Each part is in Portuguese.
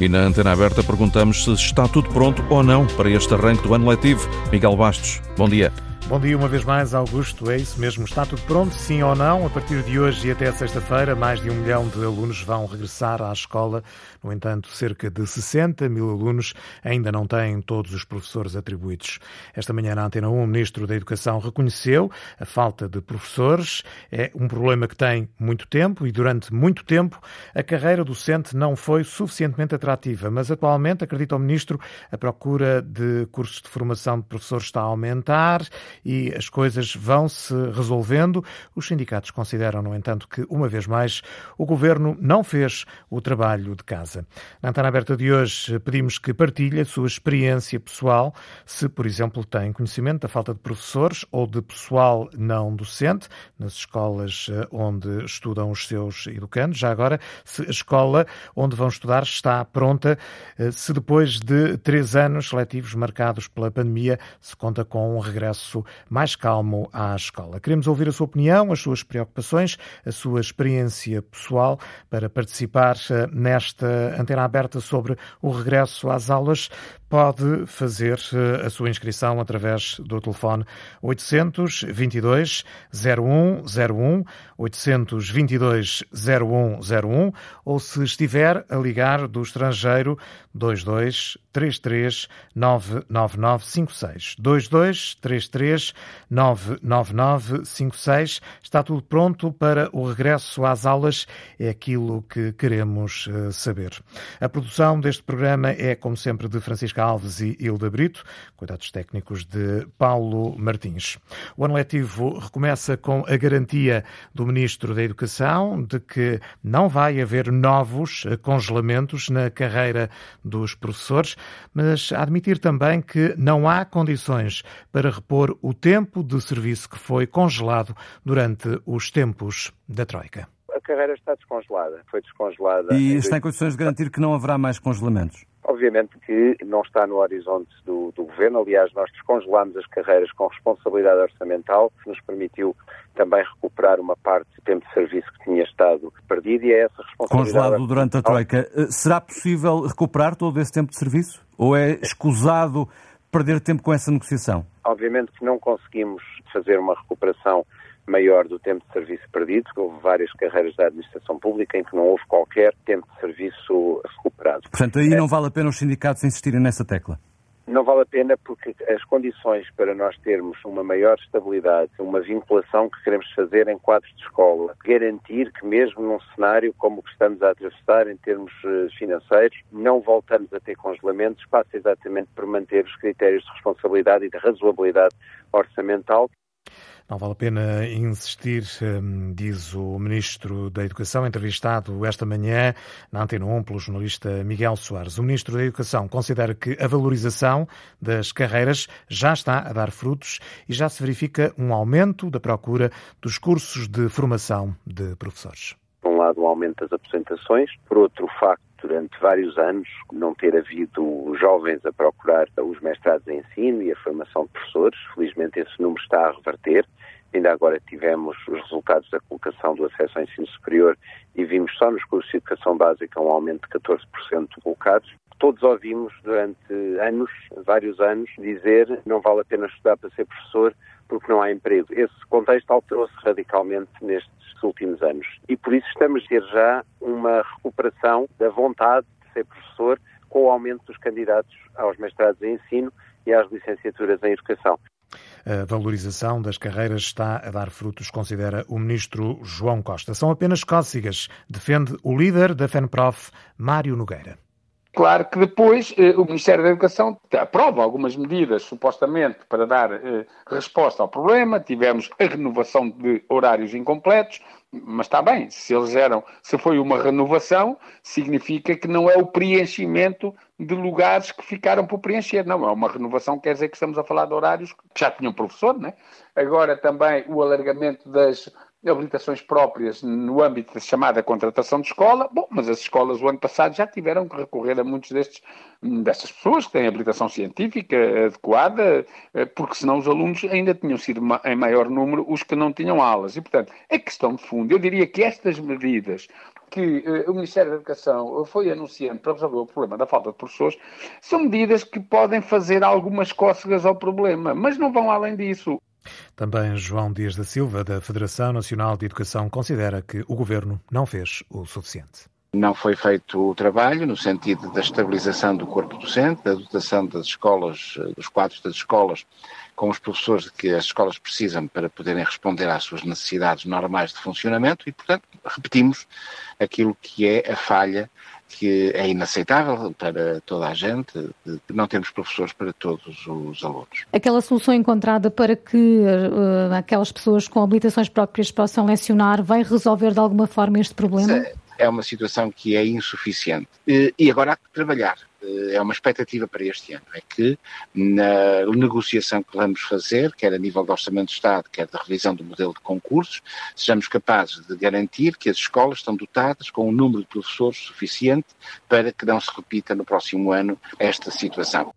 E na antena aberta perguntamos se está tudo pronto ou não para este arranque do ano letivo. Miguel Bastos, bom dia. Bom dia uma vez mais, Augusto. É isso mesmo. Está tudo pronto, sim ou não? A partir de hoje e até sexta-feira, mais de um milhão de alunos vão regressar à escola. No entanto, cerca de 60 mil alunos ainda não têm todos os professores atribuídos. Esta manhã, na Antena 1, o Ministro da Educação reconheceu a falta de professores. É um problema que tem muito tempo e, durante muito tempo, a carreira docente não foi suficientemente atrativa. Mas, atualmente, acredita o Ministro, a procura de cursos de formação de professores está a aumentar e as coisas vão se resolvendo. Os sindicatos consideram, no entanto, que, uma vez mais, o governo não fez o trabalho de casa. Na antena aberta de hoje, pedimos que partilhe a sua experiência pessoal, se, por exemplo, tem conhecimento da falta de professores ou de pessoal não docente nas escolas eh, onde estudam os seus educandos. Já agora, se a escola onde vão estudar está pronta, eh, se depois de três anos letivos marcados pela pandemia se conta com um regresso mais calmo à escola. Queremos ouvir a sua opinião, as suas preocupações, a sua experiência pessoal para participar eh, nesta antena aberta sobre o regresso às aulas. Pode fazer eh, a sua inscrição através do telefone 822 0101 822 0101 ou se estiver a ligar do estrangeiro 22 33 99956 22 33 99956 está tudo pronto para o regresso às aulas. É aquilo que queremos eh, saber. A produção deste programa é como sempre de Alves e Hilda Brito, cuidados técnicos de Paulo Martins. O ano letivo recomeça com a garantia do Ministro da Educação de que não vai haver novos congelamentos na carreira dos professores, mas admitir também que não há condições para repor o tempo de serviço que foi congelado durante os tempos da Troika. A carreira está descongelada, foi descongelada. E está em condições de garantir que não haverá mais congelamentos? Obviamente que não está no horizonte do, do, governo. Aliás, nós descongelámos as carreiras com responsabilidade orçamental, que nos permitiu também recuperar uma parte do tempo de serviço que tinha estado perdido e é essa responsabilidade. Congelado durante a Troika. Eh, será possível recuperar todo esse tempo de serviço? Ou é escusado perder tempo com essa negociação? Obviamente que não conseguimos fazer uma recuperação maior do tempo de serviço perdido, houve várias carreiras da administração pública em que não houve qualquer tempo de serviço recuperado. Portanto, aí não vale a pena os sindicatos insistirem nessa tecla? Não vale a pena porque as condições para nós termos uma maior estabilidade, uma vinculação que queremos fazer em quadros de escola, garantir que mesmo num cenário como o que estamos a atravessar em termos eh, financeiros, não voltamos a ter congelamentos, passa exatamente por manter os critérios de responsabilidade e de razoabilidade orçamental não vale a pena insistir, hum, diz o Ministro da Educação, entrevistado esta manhã na Antena 1 pelo jornalista Miguel Soares. O Ministro da Educação considera que a valorização das carreiras já está a dar frutos e já se verifica um aumento da procura dos cursos de formação de professores. Por um lado, o aumento das apresentações, por outro, o facto durante vários anos não ter havido jovens a procurar os mestrados em ensino e a formação de professores. Felizmente esse número está a reverter. Ainda agora tivemos os resultados da colocação do acesso ao ensino superior e vimos só nos cursos de educação básica um aumento de 14% de colocados. Todos ouvimos durante anos, vários anos, dizer não vale a pena estudar para ser professor porque não há emprego. Esse contexto alterou-se radicalmente nestes últimos anos e por isso estamos a ter já uma recuperação da vontade de ser professor com o aumento dos candidatos aos mestrados em ensino e às licenciaturas em educação. A valorização das carreiras está a dar frutos, considera o ministro João Costa. São apenas cócegas, defende o líder da FENPROF, Mário Nogueira. Claro que depois eh, o Ministério da Educação aprova algumas medidas, supostamente, para dar eh, resposta ao problema. Tivemos a renovação de horários incompletos, mas está bem, se eles eram, se foi uma renovação, significa que não é o preenchimento de lugares que ficaram por preencher. Não, é uma renovação, quer dizer que estamos a falar de horários que já tinham professor, né? Agora também o alargamento das habilitações próprias no âmbito da chamada contratação de escola. Bom, mas as escolas o ano passado já tiveram que recorrer a muitos destes, destas pessoas que têm habilitação científica adequada, eh, porque senão os alunos ainda tinham sido em maior número os que não tinham aulas. E, portanto, a questão de fundo, eu diria que estas medidas que uh, o Ministério da Educação foi anunciando para resolver o problema da falta de professores são medidas que podem fazer algumas cócegas ao problema, mas não vão além disso. Também João Dias da Silva, da Federação Nacional de Educação, considera que o governo não fez o suficiente. Não foi feito o trabalho no sentido da estabilização do corpo docente, da dotação das escolas, dos quadros das escolas, com os professores que as escolas precisam para poderem responder às suas necessidades normais de funcionamento e, portanto, repetimos aquilo que é a falha que é inaceitável para toda a gente, não termos professores para todos os alunos. Aquela solução encontrada para que uh, aquelas pessoas com habilitações próprias possam lecionar vai resolver de alguma forma este problema? É uma situação que é insuficiente. E agora há que trabalhar. Eh, é uma expectativa para este ano, é que na negociação que vamos fazer, quer a nível do Orçamento do Estado, quer da revisão do modelo de concursos, sejamos capazes de garantir que as escolas estão dotadas com um número de professores suficiente para que não se repita no próximo ano esta situação.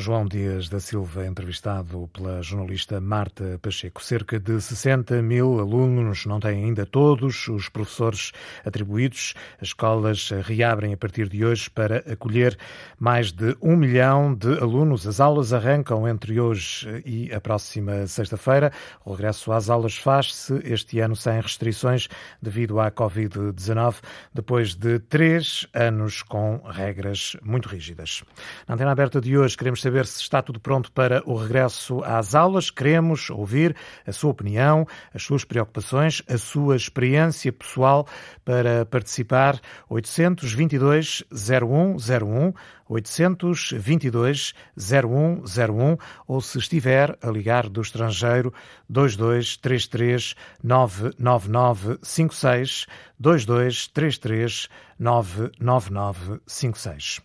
João Dias da Silva, entrevistado pela jornalista Marta Pacheco. Cerca de 60 mil alunos não têm ainda todos os professores atribuídos. As escolas reabrem a partir de hoje para acolher mais de um milhão de alunos. As aulas arrancam entre hoje e a próxima sexta-feira. O regresso às aulas faz-se este ano sem restrições devido à Covid-19, depois de três anos com regras muito rígidas. Na antena aberta de hoje, queremos saber se está tudo pronto para o regresso às aulas. Queremos ouvir a sua opinião, as suas preocupações, a sua experiência pessoal para participar. 822 0101 822 0101 ou se estiver a ligar do estrangeiro 2233 99956 2233 99956.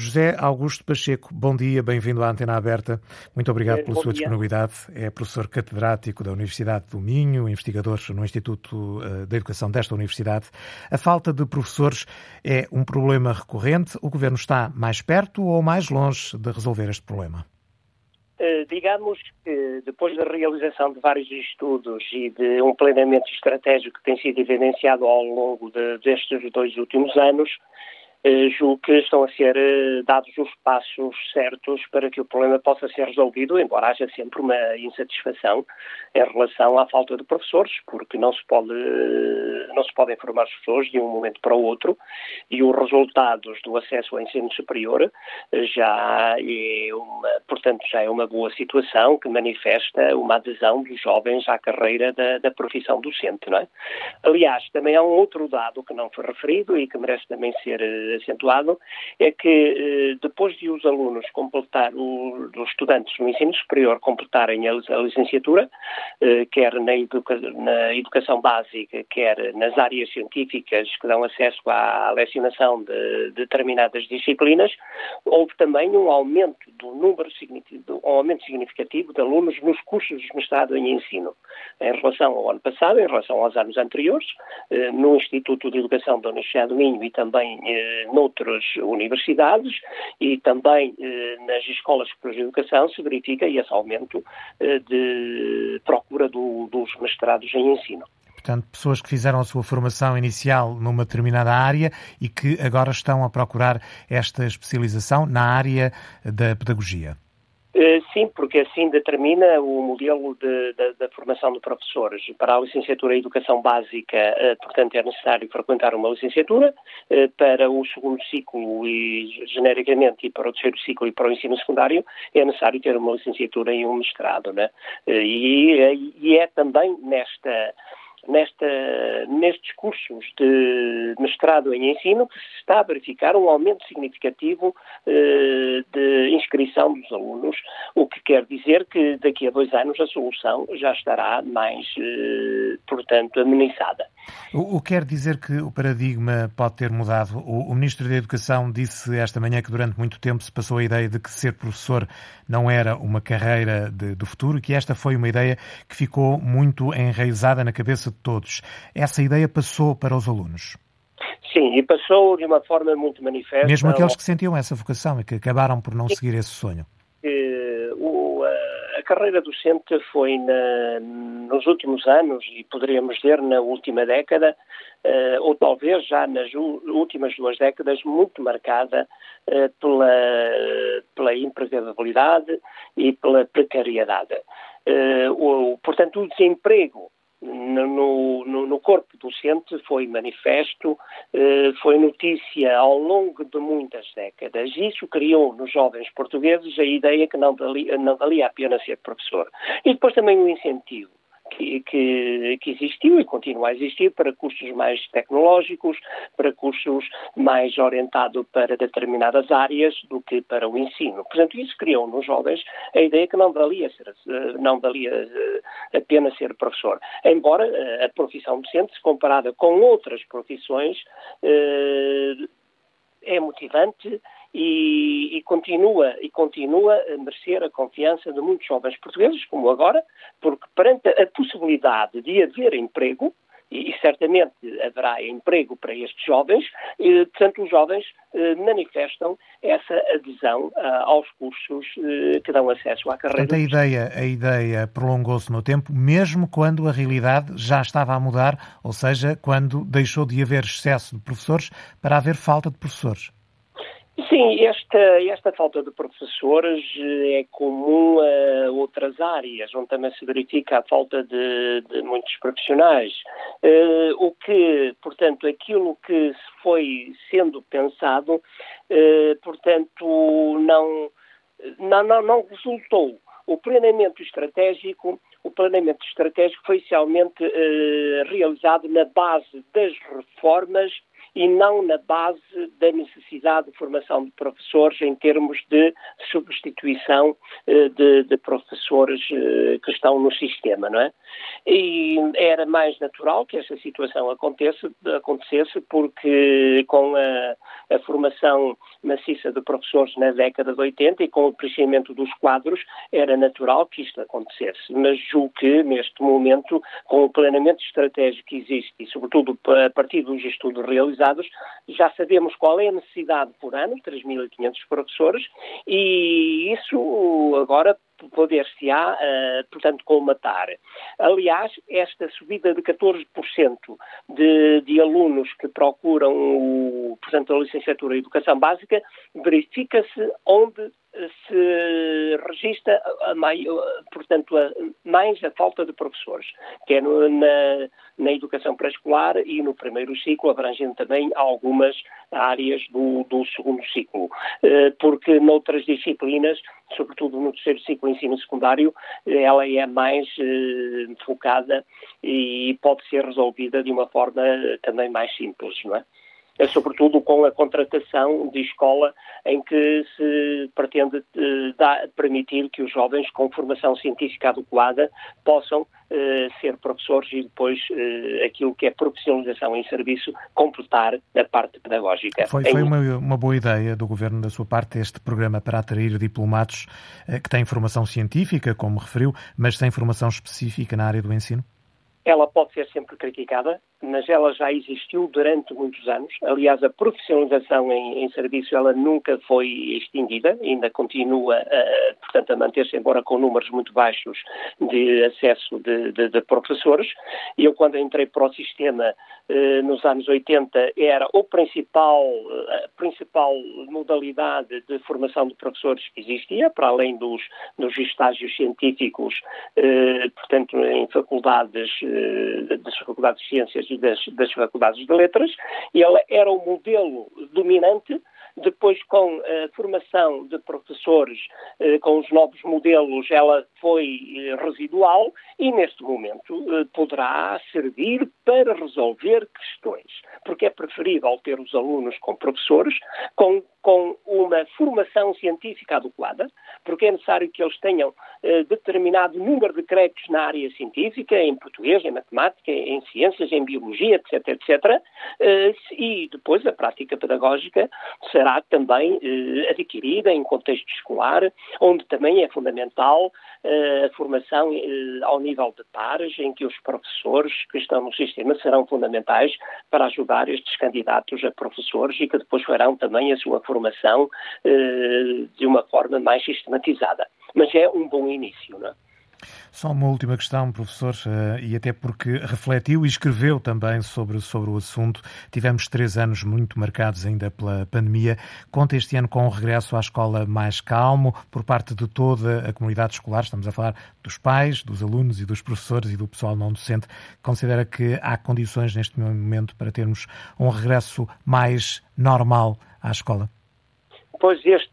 José Augusto Pacheco, bom dia, bem-vindo à Antena Aberta. Muito obrigado pela bom sua dia. disponibilidade. É professor catedrático da Universidade do Minho, investigador no Instituto eh, da Educação desta Universidade. A falta de professores é um problema recorrente. O Governo está mais perto ou mais longe de resolver este problema? Uh, digamos que depois da realização de vários estudos e de um planeamento estratégico que tem sido evidenciado ao longo de, destes dois últimos anos, eh, julgo que estão a ser eh, dados os passos certos para que o problema possa ser resolvido, embora haja sempre uma insatisfação em relação à falta de professores, porque não se pode, eh, não se podem formar as pessoas de um momento para o outro e os resultados do acesso ao ensino superior já é uma, portanto, já é uma boa situação que manifesta uma adesão dos jovens à carreira da, da profissão docente, não é? Aliás, também há um outro dado que não foi referido e que merece também ser acentuado, é que eh, depois de os alunos completar, os estudantes no ensino superior completarem a, licenciatura, eh, quer na, educa, na educação básica, quer nas áreas científicas que dão acesso à lecionação de, determinadas disciplinas, houve também um aumento do número um aumento significativo de alunos nos cursos de mestrado em ensino. Em relação ao ano passado, em relação aos anos anteriores, eh, no Instituto de Educação da Universidade do Minho e também noutras universidades e também eh, nas escolas de educação se verifica esse aumento eh, de procura do, dos mestrados em ensino. Portanto, pessoas que fizeram a sua formação inicial numa determinada área e que agora estão a procurar esta especialização na área da pedagogia. Eh, sim, porque assim determina o modelo da formação de professores. Para a licenciatura em Educação Básica, eh, portanto, é necessário frequentar uma licenciatura. Eh, para o segundo ciclo, e genericamente, e para o terceiro ciclo e para o ensino secundário, é necessário ter uma licenciatura e um mestrado. Né? E, e é também nesta nesta, nestes cursos de mestrado em ensino que se está a verificar um aumento significativo eh, de inscrição dos alunos, o que quer dizer que daqui a dois anos a solução já estará mais, eh, portanto, amenizada. O, o quer dizer que o paradigma pode ter mudado? O, o, Ministro da Educação disse esta manhã que durante muito tempo se passou a ideia de que ser professor não era uma carreira de, do futuro e que esta foi uma ideia que ficou muito enraizada na cabeça de todos. Essa ideia passou para os alunos? Sim, e passou de uma forma muito manifesta. Mesmo aqueles que sentiam essa vocação e que acabaram por não seguir esse sonho. O, a carreira docente foi na, nos últimos anos, e poderíamos dizer na última década, uh, ou talvez já nas últimas duas décadas, muito marcada uh, pela, pela empregabilidade e pela precariedade. Uh, o, portanto, o desemprego no, no, no, corpo docente foi manifesto, eh, foi notícia ao longo de muitas décadas. Isso criou nos jovens portugueses a ideia que não valia, não valia a pena ser professor. E depois também o incentivo que, que, existiu e continua a existir para cursos mais tecnológicos, para cursos mais orientados para determinadas áreas do que para o ensino. Portanto, isso criou nos jovens a ideia que não valia, ser, não valia a pena ser professor. Embora eh, a profissão docente, comparada com outras profissões, eh, é motivante e, e, continua, e continua a merecer a confiança de muitos jovens portugueses, como agora, porque perante a possibilidade de haver emprego, e, certamente haverá emprego para estes jovens, e, portanto, os jovens eh, manifestam essa adesão ah, aos cursos eh, que dão acesso à carreira. Portanto, a ideia, a ideia prolongou-se no tempo, mesmo quando a realidade já estava a mudar, ou seja, quando deixou de haver excesso de professores para haver falta de professores. Sim, esta, esta falta de professores eh, é comum a outras áreas, onde também se verifica a falta de, de muitos profissionais. Uh, o que, portanto, aquilo que foi sendo pensado, uh, portanto, não, não, não, não resultou. O planeamento estratégico o planeamento estratégico foi inicialmente realizado na base das reformas e não na base da necessidade de formação de professores em termos de substituição eh, de, de professores eh, que estão no sistema, não é? E era mais natural que essa situação acontecesse, porque com a, a formação maciça de professores na década de 80 e com o crescimento dos quadros, era natural que isto acontecesse. Mas julgo que, neste momento, com o planeamento estratégico que existe e, sobretudo, a partir dos estudos realizados, já sabemos qual é a necessidade por ano, 3.500 professores, e isso agora poder-se-á, uh, portanto, colmatar. Aliás, esta subida de 14% de, de alunos que procuram, o, portanto, a licenciatura em Educação Básica verifica-se onde se registra, a portanto, a, mais a falta de professores, que é no, na, na educação pré-escolar e no primeiro ciclo, abrangendo também algumas áreas do, do segundo ciclo. Eh, porque noutras disciplinas, sobretudo no terceiro ciclo ensino secundário, ela é mais eh, focada e pode ser resolvida de uma forma também mais simples, não é? É sobretudo com a contratação de escola em que se pretende eh, dar, permitir que os jovens com formação científica adequada possam eh, ser professores e depois eh, aquilo que é profissionalização em serviço completar a parte pedagógica. Foi, foi uma, uma, boa ideia do Governo da sua parte este programa para atrair diplomados que têm formação científica, como referiu, mas sem formação específica na área do ensino? Ela pode ser sempre criticada, mas ela já existiu durante muitos anos. Aliás, a profissionalização em, em serviço ela nunca foi extinguida, ainda continua, uh, portanto, a manter-se, embora com números muito baixos de acesso de, de, de professores. Eu, quando entrei para o sistema uh, nos anos 80, era o principal, a principal modalidade de formação de professores que existia, para além dos, dos estágios científicos, uh, portanto, em faculdades, das faculdades de ciências e das, das faculdades de letras, ele era o modelo dominante depois, com a formação de professores, eh, com os novos modelos, ela foi eh, residual e, neste momento, eh, poderá servir para resolver questões. Porque é preferível ter os alunos com professores com com uma formação científica adequada, porque é necessário que eles tenham determinado número de créditos na área científica, em português, em matemática, em ciências, em biologia, etc, etc, e depois a prática pedagógica será também eh, adquirida em contexto escolar, onde também é fundamental eh, a formação eh, ao nível de pares, em que os professores que estão no sistema serão fundamentais para ajudar estes candidatos a professores e que depois farão também a sua formação eh, de uma forma mais sistematizada. Mas é um bom início, não é? Só uma última questão, professor, eh, e até porque refletiu e escreveu também sobre, sobre o assunto. Tivemos três anos muito marcados ainda pela pandemia. Conta este ano com o regresso à escola mais calmo por parte de toda a comunidade escolar. Estamos a falar dos pais, dos alunos e dos professores e do pessoal não docente. Considera que há condições neste momento para termos um regresso mais normal à escola? Pois este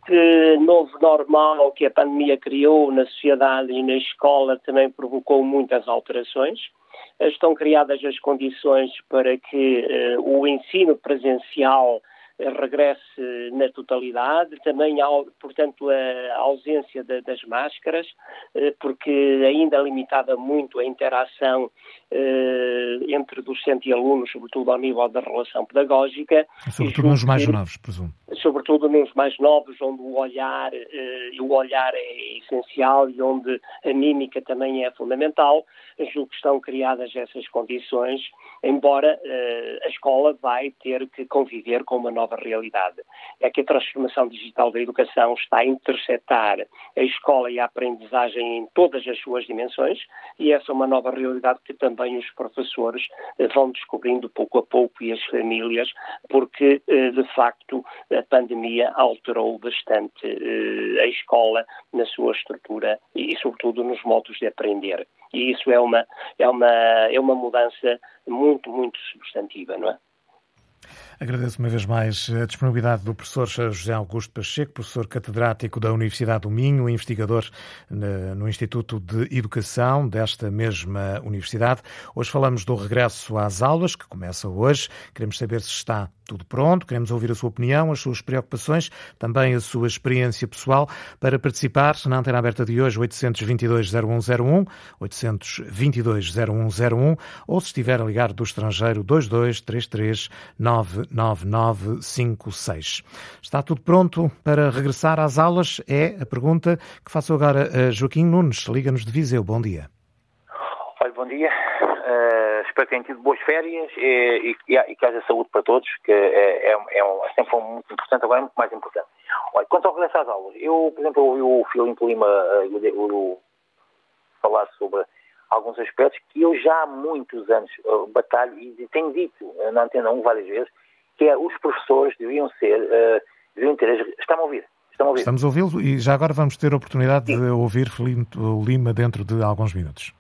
novo normal que a pandemia criou na sociedade e na escola também provocou muitas alterações. Estão criadas as condições para que uh, o ensino presencial regresse na totalidade, também, portanto, a ausência de, das máscaras, eh, porque ainda limitava muito a interação eh, entre docente e aluno, sobretudo ao nível da relação pedagógica. Sobretudo nos mais novos, presumo. Sobretudo nos mais novos, onde o olhar, eh, o olhar é essencial e onde a mímica também é fundamental. Julgo que estão criadas essas condições, embora a escola vai ter que conviver com uma nova realidade. É que a transformação digital da educação está a interceptar a escola e a aprendizagem em todas as suas dimensões e essa é uma nova realidade que também também os professores eh, vão descobrindo pouco a pouco e as famílias, porque eh, de facto a pandemia alterou bastante eh, a escola na sua estrutura e, sobretudo, nos modos de aprender. E isso é uma, é uma, é uma mudança muito, muito substantiva, não é? Agradeço uma vez mais a disponibilidade do professor José Augusto Pacheco, professor catedrático da Universidade do Minho, investigador no Instituto de Educação desta mesma universidade. Hoje falamos do regresso às aulas, que começa hoje. Queremos saber se está tudo pronto, queremos ouvir a sua opinião, as suas preocupações, também a sua experiência pessoal. Para participar, na antena aberta de hoje, 822-0101, 822-0101, ou se estiver a ligar do estrangeiro, 2233 99956. Está tudo pronto para regressar às aulas? É a pergunta que faço agora a Joaquim Nunes. Liga-nos de Viseu. Bom dia. Olha, bom dia. Uh, espero que tenham tido boas férias e, e, e, que haja saúde para todos, que é, é, é, um, sempre foi muito importante, agora é muito mais importante. Olha, quanto ao regresso às aulas, eu, por exemplo, ouvi o Filipe Lima uh, falar sobre alguns aspectos que eu já há muitos anos uh, batalho e tenho dito na Antena 1 várias vezes, que é os professores deviam ser, uh, deviam ter, estão a ouvir? Estão a ouvir? Estamos a ouvi-lo e já agora vamos ter a oportunidade Sim. de ouvir Filipe Lima dentro de alguns minutos.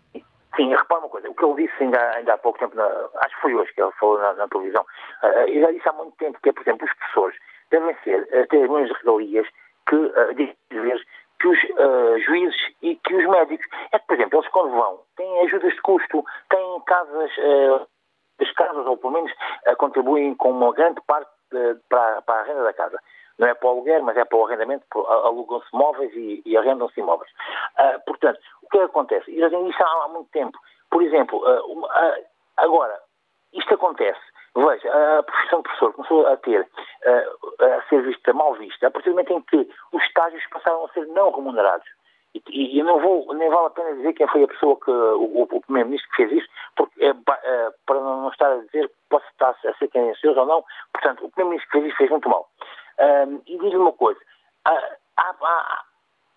Sim, repara uma coisa, o que ele disse ainda, ainda há pouco tempo, na, acho que foi hoje que ele falou na, na televisão, uh, já disse há muito tempo que é, por exemplo, os professores devem ser, uh, ter mesmas regalias que, uh, vezes, que os uh, juízes e que os médicos. É que, por exemplo, eles quando vão, têm ajudas de custo, têm casas, uh, as casas, ou pelo menos uh, contribuem com uma grande parte para, para, a renda da casa. Não é para o aluguer, mas é para o arrendamento, alugam-se móveis e, e arrendam-se imóveis. portanto, o que, é que acontece? E já tenho isso há, há muito tempo. Por exemplo, agora, isto acontece Veja, a profissão de professor começou a ter, a ser vista, mal vista, a partir do momento em que os estágios passaram a ser não remunerados. E, e não vou, nem vale a pena dizer quem foi a pessoa que, o, o primeiro-ministro que fez isso, porque, é, é, para não estar a dizer posso estar a ser tendencioso ou não, portanto, o primeiro-ministro que fez isso fez muito mal. Um, e diz-lhe uma coisa, há, há,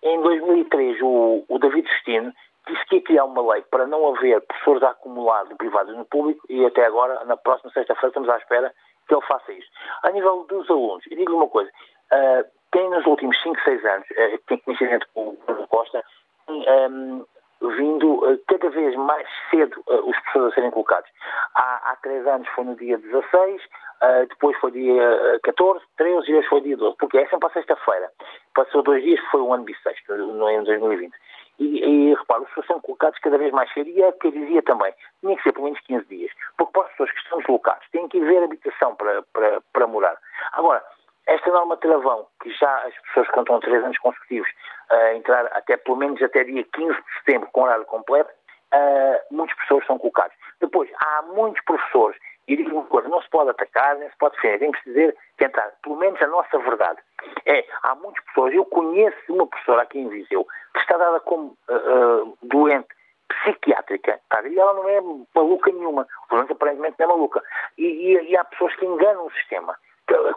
em 2003 o, o David Justino disse que ia criar uma lei para não haver professores a acumular do privado no público e até agora, na próxima sexta-feira, estamos à espera que ele faça isso. A nível dos alunos, e digo-lhe uma coisa, uh, tem nos últimos 5, 6 anos, uh, tem conhecimento com o Bruno Costa, um, vindo uh, cada vez mais cedo uh, os professores a serem colocados. Há, há 3 anos foi no dia 16, Uh, depois foi dia 14, 13 e hoje foi dia 12, porque é sempre a sexta-feira. Passou dois dias, foi um ano bissexto, ano 2020. E, e os pessoas são colocados cada vez mais cedo e é que eu dizia também, tinha que ser pelo menos 15 dias, porque para as pessoas que estão deslocadas têm que haver habitação para, para, para morar. Agora, esta norma travão, que já as pessoas que estão três anos consecutivos a entrar até pelo menos até dia 15 de setembro com horário completo, uh, muitos professores são colocados. Depois, há muitos professores, e digo uma coisa, não se pode atacar, nem se pode defender, temos que dizer, tentar, pelo menos a nossa verdade. É, há muitos professores, eu conheço uma professora aqui em Viseu, que está dada como uh, uh, doente psiquiátrica, tá? e ela não é maluca nenhuma, menos aparentemente não é maluca. E, e, e há pessoas que enganam o sistema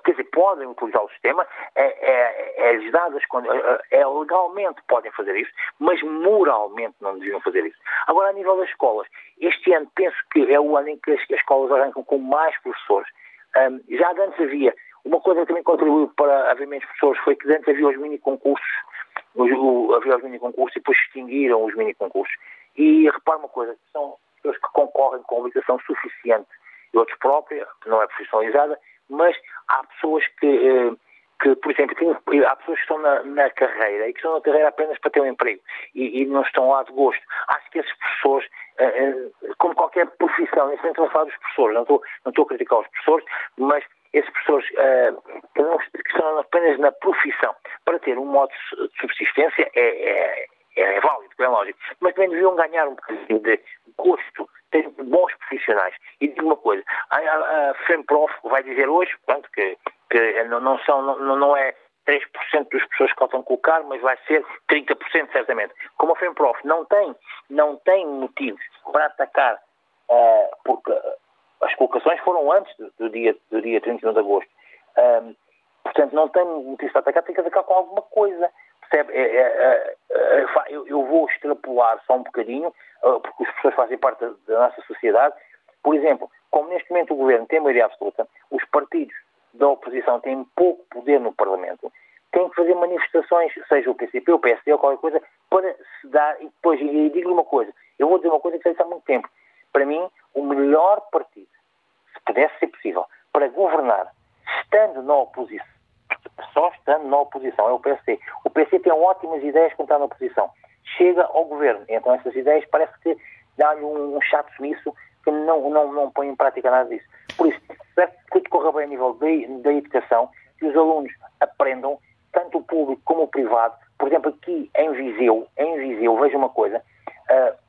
quer dizer, podem utilizar o sistema, é, é, é, dadas, é, é, legalmente podem fazer isso, mas moralmente não deviam fazer isso. Agora, a nível das escolas, este ano penso que é o ano em que as, as escolas arrancam com mais professores. Um, já antes havia, uma coisa que também contribuiu para haver menos professores foi que antes havia os mini concursos, havia os mini concursos e depois extinguiram os mini concursos. E repare uma coisa, são pessoas que concorrem com habilitação suficiente e outros próprios, não é profissionalizada, mas há pessoas que, eh, que por exemplo, há pessoas que estão na, na, carreira e que estão na carreira apenas para ter um emprego e, e não estão lá de gosto. Acho que esses professores, eh, eh, como qualquer profissão, nesse momento não falar dos professores, não estou, não estou a criticar os professores, mas esses professores que estão apenas na profissão para ter um modo de subsistência é, é, é válido, é lógico, mas também deviam ganhar um bocadinho de gosto tem bons profissionais. E digo uma coisa, a, a, a FEMPROF vai dizer hoje, pronto, que, que não, não, são, não, não é 3% das pessoas que faltam colocar, mas vai ser 30% certamente. Como a FEMPROF não tem, não tem motivos para atacar, uh, porque as colocações foram antes do, do, dia, do dia 31 de agosto. Um, eh, portanto, não tem motivos para atacar, tem que atacar com alguma coisa. Percebe? É, é, é, eu, eu, vou extrapolar só um bocadinho, porque as pessoas fazem parte da, da nossa sociedade. Por exemplo, como neste momento o governo tem maioria absoluta, os partidos da oposição têm pouco poder no Parlamento, têm que fazer manifestações, seja o PCP, o PSD ou qualquer coisa, para se dar. E depois, e digo-lhe uma coisa, eu vou dizer uma coisa que já há muito tempo. Para mim, o melhor partido, se pudesse ser possível, para governar, estando na oposição, só estando na oposição, é o PSD. O PSD tem ótimas ideias quando está na oposição. Chega ao governo, então essas ideias parece que dá-lhe um, um chato sumiço que não, não, não põe em prática nada disso. Por isso, espero que corra bem a nível da educação, que os alunos aprendam, tanto o público como o privado. Por exemplo, aqui em Viseu, em Viseu, veja uma coisa,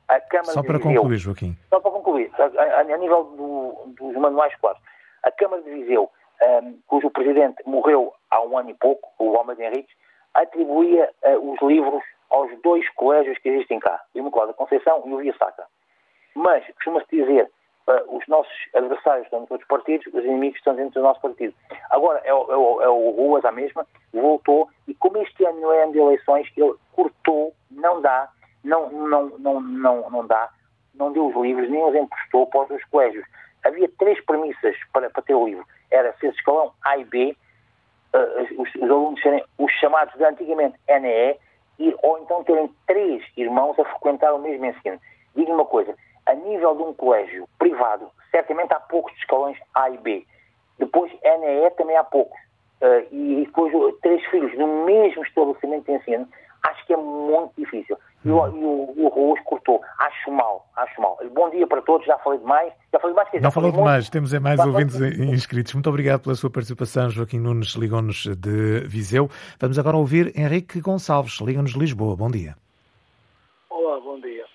a Câmara Só para Viseu, concluir, Joaquim. Só para concluir, a, a, a nível do, dos manuais escolares, a Câmara de Viseu um, cujo presidente morreu há um ano e pouco, o de Henriques, atribuía uh, os livros aos dois colégios que existem cá, o Imaculada Conceição e o Via Sacra. Mas, costuma-se dizer, uh, os nossos adversários estão nos outros partidos, os inimigos estão dentro do nosso partido. Agora, é o, é é o Ruas, a mesma, voltou, e como este ano não é ano de eleições, ele cortou, não dá, não, não, não, não, não dá, não deu os livros, nem os emprestou para os colégios. Havia três premissas para, para ter o livro era ser escalão A e B, uh, os, os, alunos serem os chamados de antigamente NE, e, ou então terem três irmãos a frequentar o mesmo ensino. Digo uma coisa, a nível de um colégio privado, certamente há poucos escalões A e B. Depois, NE também há poucos. Uh, e depois, três filhos no mesmo estabelecimento de ensino, acho que é muito difícil. E o, e o, o Ruas cortou. Acho mal, acho mal. Bom dia para todos, já falei demais. Já falei demais. Não falou demais, temos é mais ouvintes inscritos. Muito obrigado pela sua participação. Joaquim Nunes ligou-nos de Viseu. Vamos agora ouvir Henrique Gonçalves, liga-nos de Lisboa. Bom dia. Olá, bom dia.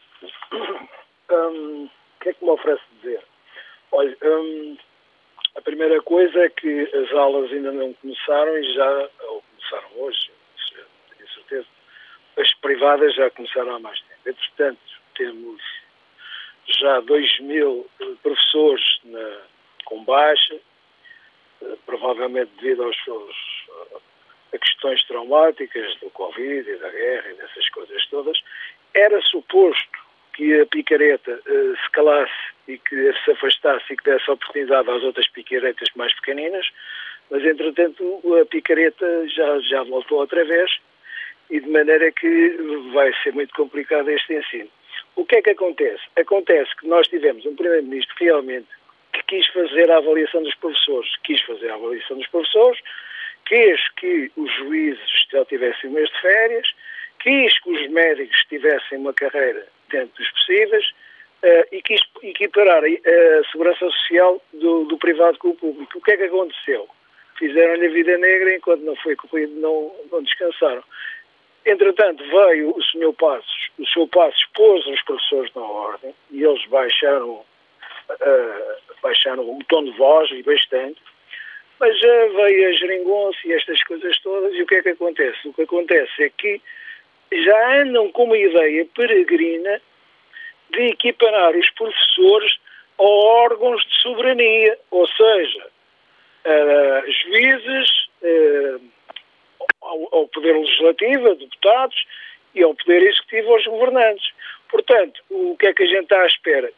Hum, o que é que me oferece dizer? Olha, hum, a primeira coisa é que as aulas ainda não começaram e já, ou começaram hoje, as privadas já começaram há mais tempo. Entretanto, temos já 2 mil eh, professores na, com baixa, eh, provavelmente devido aos, aos, a questões traumáticas do Covid e da guerra e dessas coisas todas. Era suposto que a picareta uh, se calasse e que se afastasse e que desse oportunidade às outras picaretas mais pequeninas, mas entretanto a picareta já, já voltou outra vez e de maneira que vai ser muito complicado este ensino. O que é que acontece? Acontece que nós tivemos um Primeiro-Ministro realmente que quis fazer a avaliação dos professores, quis fazer a avaliação dos professores, quis que os juízes já tivessem um mês de férias, quis que os médicos tivessem uma carreira dentro dos possíveis uh, e quis equiparar a, segurança social do, do, privado com o público. O que é que aconteceu? fizeram-lhe a vida negra enquanto não foi corrido, não, não descansaram. Entretanto, veio o Sr. Passos, o Sr. Passos pôs os professores na ordem e eles baixaram, uh, baixaram o tom de voz e bastante, mas já veio a geringonça e estas coisas todas e o que é que acontece? O que acontece é que já andam com uma ideia peregrina de equiparar os professores a órgãos de soberania, ou seja, uh, juízes, ao, Poder Legislativo, a deputados, e ao Poder Executivo, aos governantes. Portanto, o que é que a gente está à espera?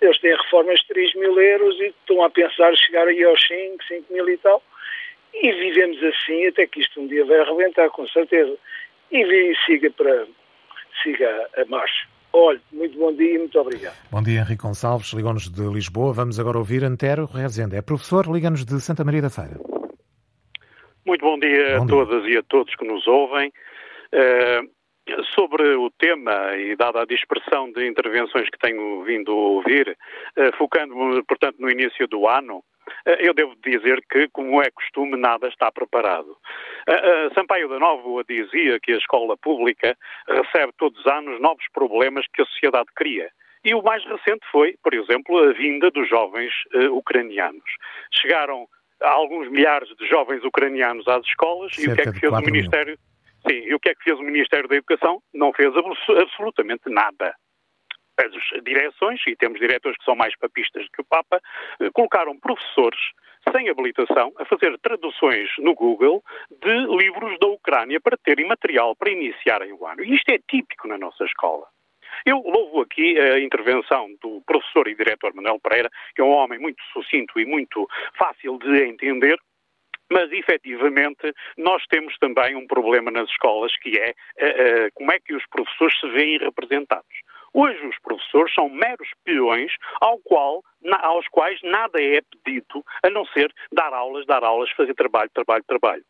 Eles têm reformas de 3 mil euros e estão a pensar chegar aí aos 5, 5 mil e tal. E vivemos assim até que isto um dia vai arrebentar, com certeza. E, e siga para siga a marcha. Olha, muito bom dia e muito obrigado. Bom dia, Henrique Gonçalves, liga-nos de Lisboa. Vamos agora ouvir Antero Rezende. É professor, liga-nos de Santa Maria da Feira. Muito bom dia bom a dia. todas e a todos que nos ouvem. Uh, sobre o tema e dada a dispersão de intervenções que tenho vindo a ouvir, uh, focando-me, portanto, no início do ano, eh, eu devo dizer que, como é costume, nada está preparado. Sampaio da Nova dizia que a escola pública recebe todos os anos novos problemas que a sociedade cria. E o mais recente foi, por exemplo, a vinda dos jovens uh, ucranianos. Chegaram alguns milhares de jovens ucranianos às escolas e o que é que fez o Ministério? Sim, e o que é que fez o Ministério da Educação? Não fez absolutamente nada as direções, e temos diretores que são mais papistas do que o Papa, eh, colocaram professores sem habilitação a fazer traduções no Google de livros da Ucrânia para terem material para iniciarem o ano. E isto é típico na nossa escola. Eu louvo aqui a intervenção do professor e diretor Manuel Pereira, que é um homem muito sucinto e muito fácil de entender, mas efetivamente nós temos também um problema nas escolas que é uh, como é que os professores se veem representados. Hoje os professores são meros peões ao qual, na, aos quais nada é pedido a não ser dar aulas, dar aulas, fazer trabalho, trabalho, trabalho.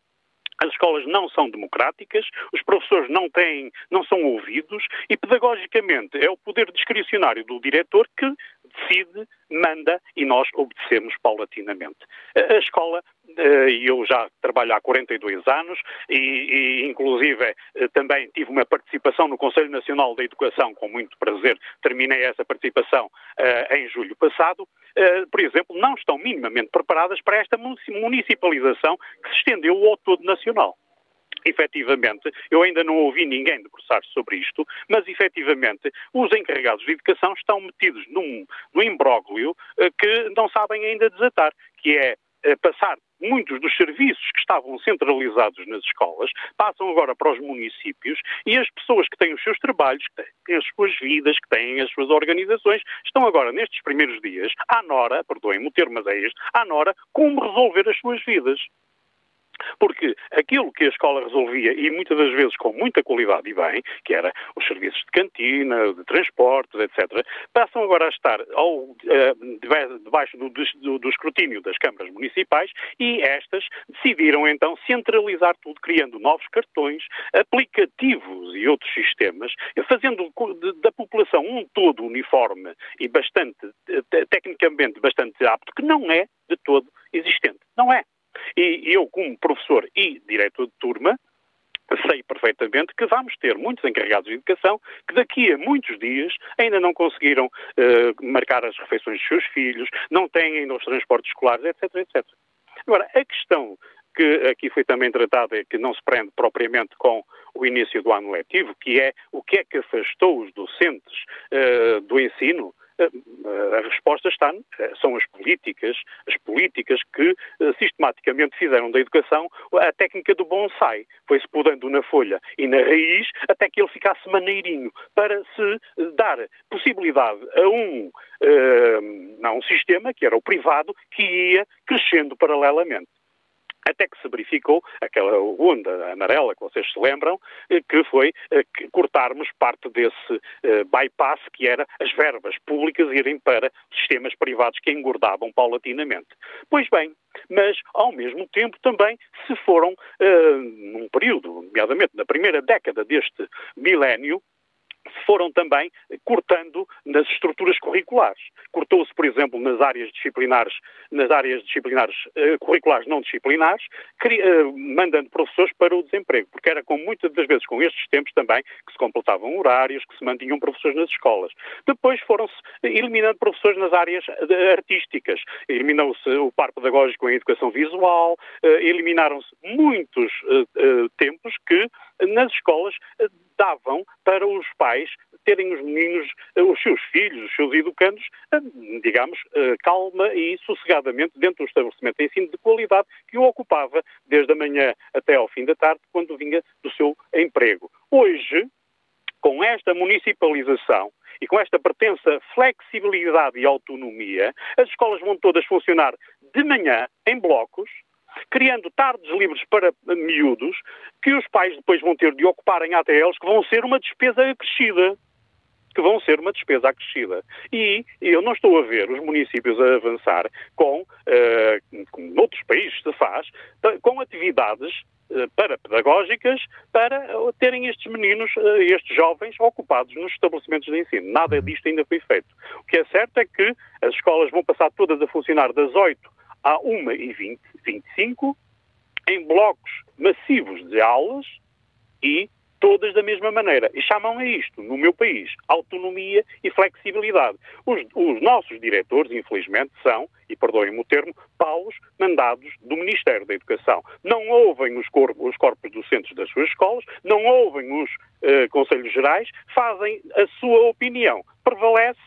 As escolas não são democráticas, os professores não têm, não são ouvidos e pedagogicamente é o poder discricionário do diretor que decide, manda e nós obedecemos paulatinamente. A escola, eh, e eu já trabalho há 42 anos e, e inclusive eh, também tive uma participação no Conselho Nacional da Educação, com muito prazer terminei essa participação eh, em julho passado, por exemplo, não estão minimamente preparadas para esta municipalização que se estendeu ao todo nacional efetivamente, eu ainda não ouvi ninguém debruçar-se sobre isto, mas efetivamente os encarregados de educação estão metidos num, num imbróglio uh, que não sabem ainda desatar, que é uh, passar muitos dos serviços que estavam centralizados nas escolas passam agora para os municípios e as pessoas que têm os seus trabalhos, que têm as suas vidas, que têm as suas organizações, estão agora nestes primeiros dias, à nora, perdoem-me o termo, mas é este, à nora, como resolver as suas vidas. Porque aquilo que a escola resolvia, e muitas das vezes com muita qualidade e bem, que era os serviços de cantina, de transportes, etc., passam agora a estar ao, uh, debaixo do, do, do, escrutínio das câmaras municipais e estas decidiram então centralizar tudo, criando novos cartões, aplicativos e outros sistemas, fazendo da população um todo uniforme e bastante, tecnicamente bastante apto, que não é de todo existente. Não é. E eu, como professor e diretor de turma, sei perfeitamente que vamos ter muitos encarregados de educação que daqui a muitos dias ainda não conseguiram uh, marcar as refeições dos seus filhos, não têm ainda os transportes escolares, etc, etc. Agora, a questão que aqui foi também tratada e que não se prende propriamente com o início do ano letivo, que é o que é que afastou os docentes uh, do ensino, a resposta está, são as políticas, as políticas que eh, sistematicamente fizeram da educação a técnica do bonsai. Foi-se podando na folha e na raiz até que ele ficasse maneirinho, para se dar possibilidade a um, a um sistema, que era o privado, que ia crescendo paralelamente até que se verificou aquela onda amarela que vocês se lembram, eh, que foi eh, cortarmos parte desse eh, bypass que era as verbas públicas irem para sistemas privados que engordavam paulatinamente. Pois bem, mas ao mesmo tempo também se foram, num período, nomeadamente na primeira década deste milénio, foram também cortando nas estruturas curriculares. Cortou-se, por exemplo, nas áreas disciplinares, nas áreas disciplinares uh, curriculares não disciplinares, uh, mandando professores para o desemprego, porque era com muitas das vezes com estes tempos também que se completavam horários, que se mantinham professores nas escolas. Depois foram-se eliminando professores nas áreas uh, artísticas. Eliminou-se o par pedagógico em educação visual, eliminaram-se muitos tempos que nas escolas davam para os pais terem os meninos, eh, os seus filhos, os seus educandos, eh, digamos, eh, calma e sossegadamente dentro do estabelecimento de ensino de qualidade que o ocupava desde a manhã até ao fim da tarde, quando vinha do seu emprego. Hoje, com esta municipalização e com esta pertença flexibilidade e autonomia, as escolas vão todas funcionar de manhã em blocos, criando tardes livres para miúdos, que os pais depois vão ter de ocupar em ATLs, que vão ser uma despesa acrescida que vão ser uma despesa acrescida. E eu não estou a ver os municípios a avançar com, uh, como noutros países se faz, com atividades uh, para-pedagógicas para terem estes meninos, estes jovens, ocupados nos estabelecimentos de ensino. Nada uhum. disto ainda foi feito. O que é certo é que as escolas vão passar todas a funcionar das 8 à 1h20, 25, em blocos massivos de aulas e todas da mesma maneira. E chamam a isto, no meu país, autonomia e flexibilidade. Os, os nossos diretores, infelizmente, são, e perdoem-me o termo, paus mandados do Ministério da Educação. Não ouvem os, corpos, os corpos docentes das suas escolas, não ouvem os uh, conselhos gerais, fazem a sua opinião. Prevalece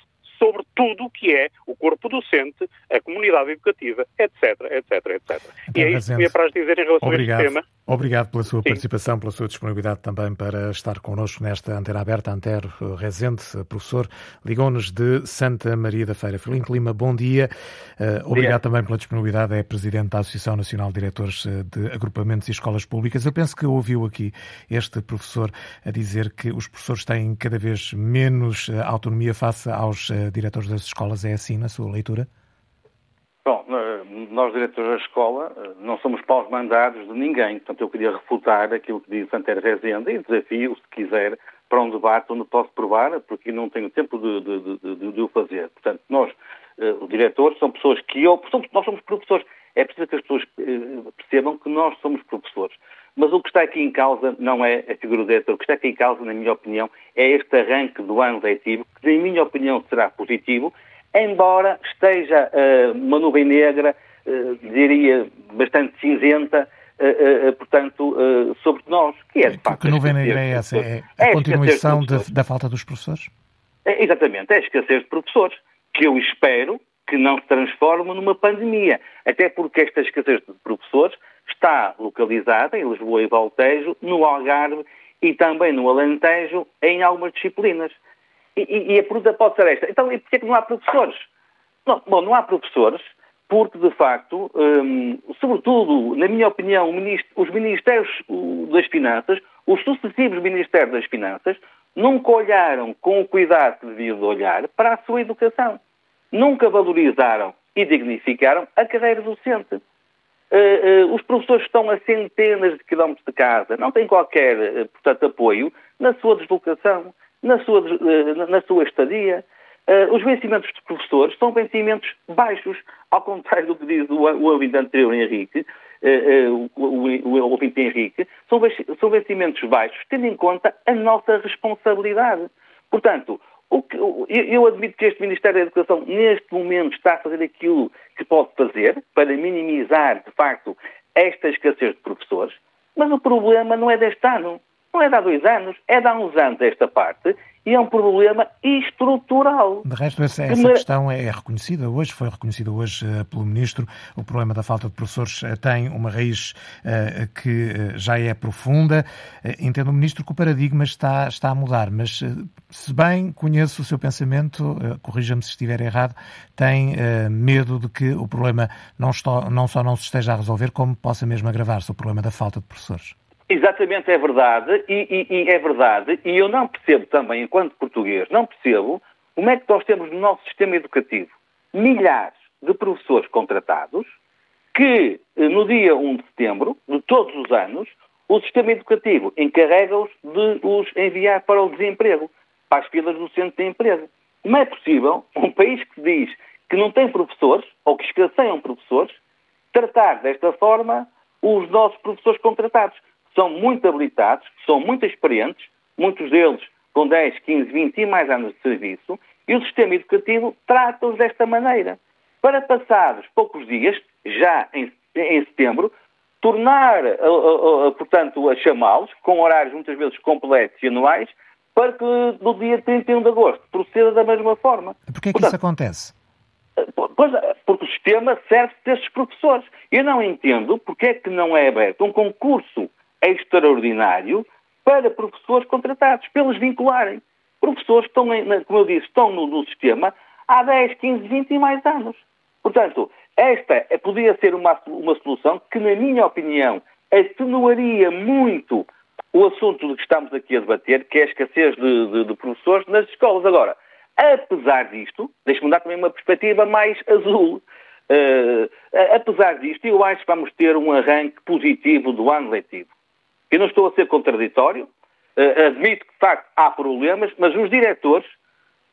sobre tudo o que é o corpo docente, a comunidade educativa, etc, etc, etc. Então, e é isso que eu ia para dizer em relação obrigado. a este tema. Obrigado pela sua Sim. participação, pela sua disponibilidade também para estar connosco nesta antena aberta. Antero Rezende, professor, ligou-nos de Santa Maria da Feira. Filipe Lima, bom dia. Uh, obrigado dia. também pela disponibilidade. É presidente da Associação Nacional de Diretores eh, de Agrupamentos e Escolas Públicas. Eu penso que ouviu aqui este professor a dizer que os professores têm cada vez menos eh, autonomia face aos diretores das escolas. É assim na sua leitura? Bom, nós, diretores da escola, não somos paus mandados de ninguém. Portanto, eu queria refutar aquilo que diz Santero Rezende e desafio, se quiser, para um debate onde posso provar, porque não tenho tempo de, de, de, de o fazer. Portanto, nós, eh, os diretores, são pessoas que... Eu, nós somos professores. É preciso que as pessoas eh, percebam que nós somos professores. Mas o que está aqui em causa não é a figura do diretor. O que está aqui em causa, na minha opinião, é este arranque do ano letivo, que, na minha opinião, será positivo, embora esteja uh, uma nuvem negra, uh, diria bastante cinzenta, uh, portanto, sobre nós, que é de facto. Que nuvem negra é essa? É a é continuação de, da falta dos professores? É, exatamente, é a escassez de professores, que eu espero que não se transforme numa pandemia, até porque esta escassez de professores está localizada em Lisboa e Valtejo, no Algarve e também no Alentejo, em algumas disciplinas. E, e, a pergunta pode ser esta. Então, e porquê que não há professores? Não, bom, não há professores porque, de facto, hum, sobretudo, na minha opinião, os Ministérios das Finanças, os sucessivos Ministérios das Finanças, nunca olharam com o cuidado que deviam de olhar para a sua educação. Nunca valorizaram e dignificaram a carreira docente. Uh, uh, os professores estão a centenas de quilómetros de casa, não têm qualquer, uh, portanto, apoio na sua deslocação na sua, na sua estadia. Os vencimentos dos professores são vencimentos baixos, ao contrário do que diz o, o ouvinte anterior, Henrique, o, o, o ouvinte Henrique, são vencimentos baixos, tendo em conta a nossa responsabilidade. Portanto, que, eu admito que este Ministério da Educação, neste momento, está a fazer aquilo que pode fazer para minimizar, de facto, esta escassez de professores, mas o problema não é deste ano. Não é de há dois anos, é de há uns anos esta parte, e é um problema estrutural. De resto, essa, essa que questão é reconhecida hoje, foi reconhecida hoje uh, pelo Ministro. O problema da falta de professores uh, tem uma raiz uh, que já é profunda. entendo o Ministro que o paradigma está, está a mudar, mas se bem conheço o seu pensamento, corrija-me se estiver errado, tem medo de que o problema não, está, não só não se esteja a resolver, como possa mesmo agravar-se o problema da falta de professores. Exatamente, é verdade, e, e, e, é verdade, e eu não percebo também, enquanto português, não percebo como é que nós temos no nosso sistema educativo milhares de professores contratados que, eh, no dia 1 de setembro de todos os anos, o sistema educativo encarrega-os de os enviar para o desemprego. para as filas do centro da empresa. Como é possível um país que diz que não tem professores, ou que escasseiam professores, tratar desta forma os nossos professores contratados? São muito habilitados, são muito experientes, muitos deles com 10, 15, 20 e mais anos de serviço, e o sistema educativo trata-os desta maneira. Para passados poucos dias, já em, em setembro, tornar, uh, uh, portanto, a chamá-los, com horários muitas vezes completos e anuais, para que no dia 31 de agosto proceda da mesma forma. Porquê é que portanto, isso acontece? Pois, porque o sistema serve desses professores. Eu não entendo porque é que não é aberto um concurso extraordinário para professores contratados, para eles vincularem. Professores que estão, como eu disse, estão no, no sistema há 10, 15, 20 e mais anos. Portanto, esta podia ser uma, uma solução que, na minha opinião, atenuaria muito o assunto que estamos aqui a debater, que é a escassez de, de, de professores nas escolas. Agora, apesar disto, deixe-me dar também uma perspectiva mais azul. Uh, apesar disto, eu acho que vamos ter um arranque positivo do ano letivo. Eu não estou a ser contraditório, uh, admito que, de facto, há problemas, mas os diretores,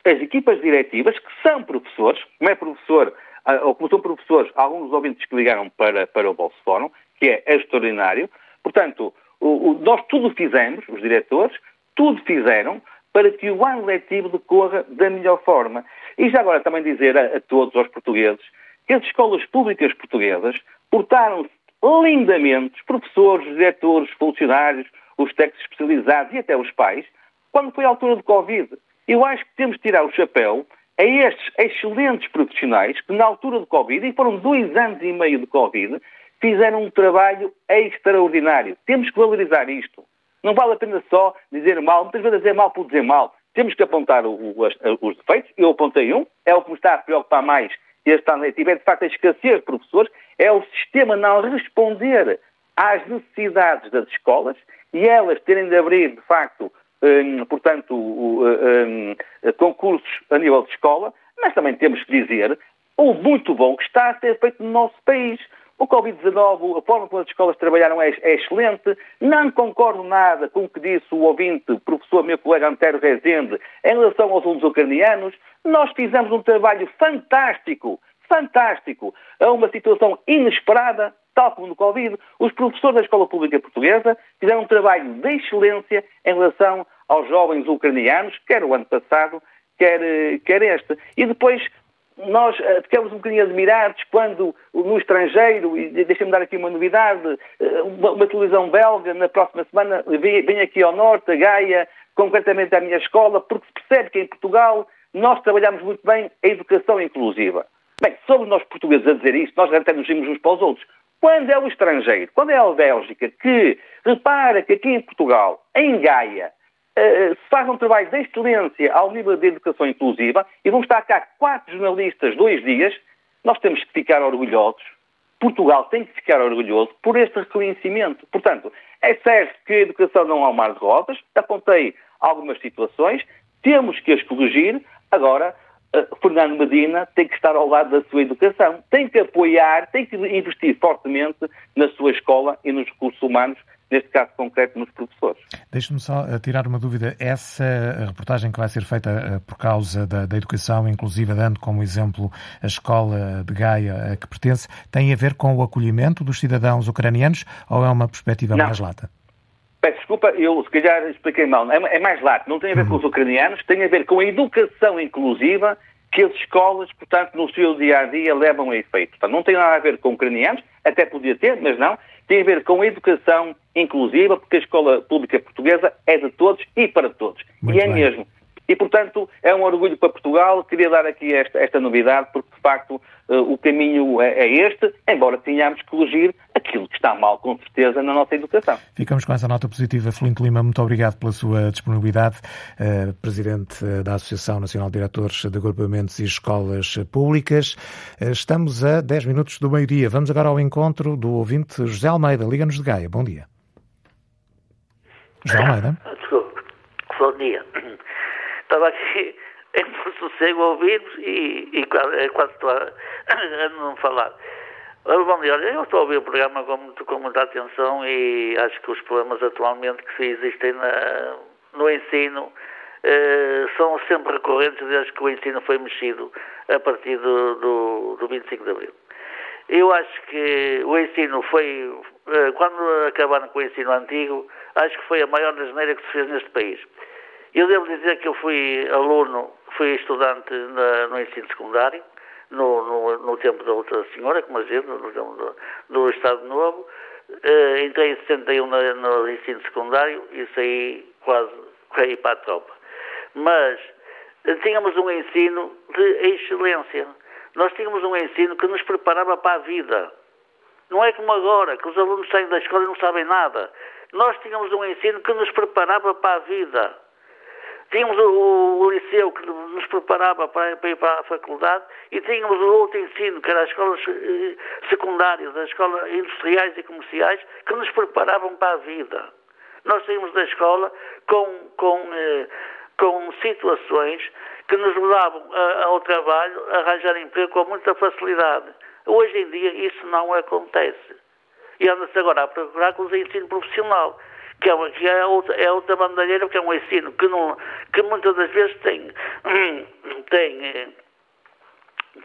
as equipas diretivas, que são professores, como é professor, uh, ou como são professores, alguns dos ouvintes que ligaram para, para o Bolso Fórum, que é extraordinário, portanto, o, o, nós tudo fizemos, os diretores, tudo fizeram para que o ano letivo decorra da melhor forma. E já agora também dizer a, a todos os portugueses que as escolas públicas portuguesas portaram-se lindamente os professores, os diretores, os funcionários, os técnicos especializados e até os pais, quando foi a altura do Covid. Eu acho que temos de tirar o chapéu a estes excelentes profissionais que, na altura do Covid, e foram dois anos e meio de Covid, fizeram um trabalho extraordinário. Temos que valorizar isto. Não vale a pena só dizer mal, muitas vezes dizer mal por dizer mal. Temos que apontar o, o, os defeitos. Eu apontei um, é o que me está a preocupar mais este ano letivo, é de facto a escassez de professores, é o sistema não responder às necessidades das escolas e elas terem de abrir, de facto, um, portanto, um, concursos a nível de escola, mas também temos que dizer o muito bom que está a ser feito no nosso país. O Covid-19, a forma como as escolas trabalharam é, é, excelente. Não concordo nada com o que disse o ouvinte, o professor, meu colega Antero Rezende, em relação aos alunos ucranianos. Nós fizemos um trabalho fantástico fantástico a uma situação inesperada, tal como no Covid. Os professores da Escola Pública Portuguesa fizeram um trabalho de excelência em relação aos jovens ucranianos, quer o ano passado, quer, eh, quer este. E depois nós uh, ficamos um bocadinho admirados quando no estrangeiro, e deixem-me dar aqui uma novidade, uh, uma, uma, televisão belga na próxima semana vem, vem, aqui ao norte, a Gaia, concretamente à minha escola, porque se percebe que em Portugal nós trabalhamos muito bem a educação inclusiva. Bem, somos nós portugueses a dizer isto, nós até nos rimos uns para os outros. Quando é o estrangeiro, quando é a Bélgica, que repara que aqui em Portugal, em Gaia, uh, se faz um trabalho de excelência ao nível de educação inclusiva, e vamos estar cá quatro jornalistas dois dias, nós temos que ficar orgulhosos. Portugal tem que ficar orgulhoso por este reconhecimento. Portanto, é certo que a educação não há um mar de rosas, apontei algumas situações, temos que as corrigir. Agora, Fernando Medina tem que estar ao lado da sua educação, tem que apoiar, tem que investir fortemente na sua escola e nos recursos humanos, neste caso concreto nos professores. Deixe-me só eh, tirar uma dúvida. Essa reportagem que vai ser feita eh, por causa da, da, educação, inclusive dando como exemplo a escola de Gaia a que pertence, tem a ver com o acolhimento dos cidadãos ucranianos ou é uma perspectiva Não. mais lata? Peço desculpa, eu se calhar expliquei mal. É, é mais lato, não tem a ver com os uhum. ucranianos, tem a ver com a educação inclusiva que as escolas, portanto, no seu dia a dia levam a efeito. Portanto, não tem nada a ver com ucranianos, até podia ter, mas não. Tem a ver com a educação inclusiva, porque a escola pública portuguesa é de todos e para todos. Muito e é bem. mesmo. E, portanto, é um orgulho para Portugal. Queria dar aqui esta, esta novidade, porque, de facto, uh, o caminho é, é, este, embora tenhamos que corrigir aquilo que está mal, com certeza, na nossa educação. Ficamos com essa nota positiva. Felinto Lima, muito obrigado pela sua disponibilidade. Uh, Presidente da Associação Nacional de Diretores de Agrupamentos e Escolas Públicas. Uh, estamos a 10 minutos do meio-dia. Vamos agora ao encontro do ouvinte José Almeida. Liga-nos de Gaia. Bom dia. José Almeida. Desculpe. Bom dia estava aqui em sossego a ouvir e, e quase, quase estou a, a não falar. Bom dia, eu estou a ouvir o programa com, muito, com muita atenção e acho que os problemas atualmente que existem na, no ensino uh, são sempre recorrentes desde que o ensino foi mexido a partir do, do, do 25 de Abril. Eu acho que o ensino foi, uh, quando acabaram com o ensino antigo, acho que foi a maior asneira que se fez neste país. Eu devo dizer que eu fui aluno, fui estudante na, no ensino secundário, no, no, no, tempo da outra senhora, como a gente, no tempo do, do Estado Novo. Uh, entrei em 61 no, no ensino secundário e saí quase, caí para a tropa. Mas uh, tínhamos um ensino de excelência. Nós tínhamos um ensino que nos preparava para a vida. Não é como agora, que os alunos saem da escola e não sabem nada. Nós tínhamos um ensino que nos preparava para a vida. Tínhamos o, o, liceu que nos preparava para, para, ir para a faculdade e tínhamos o outro ensino, que era as escolas eh, secundárias, as escolas industriais e comerciais, que nos preparavam para a vida. Nós saímos da escola com, com, eh, com situações que nos levavam ao trabalho, a arranjar emprego com muita facilidade. Hoje em dia isso não acontece. E anda-se agora a procurar com o ensino profissional que é, que é, outra, é outra bandalheira, que é um ensino que, não, que muitas das vezes tem, tem, eh,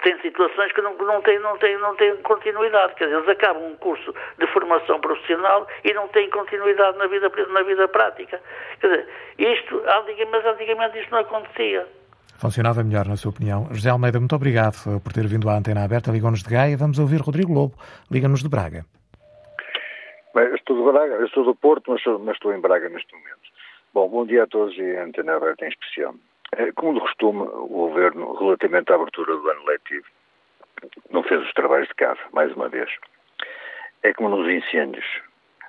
tem situações que não, não, tem, não, tem, não tem continuidade. Quer dizer, eles acabam um curso de formação profissional e não têm continuidade na vida, na vida prática. Quer dizer, isto, mas antigamente isto não acontecia. Funcionava melhor, na sua opinião. José Almeida, muito obrigado por ter vindo à antena aberta. Ligou-nos de Gaia. Vamos ouvir Rodrigo Lobo. Liga-nos de Braga. Bem, eu estou de Braga, eu estou do Porto, mas, sou, mas estou em Braga neste momento. Bom, bom dia a todos e a Antena Aberta em especial. É, como de costume, o Governo, relativamente à abertura do ano letivo, não fez os trabalhos de casa, mais uma vez. É como nos incêndios.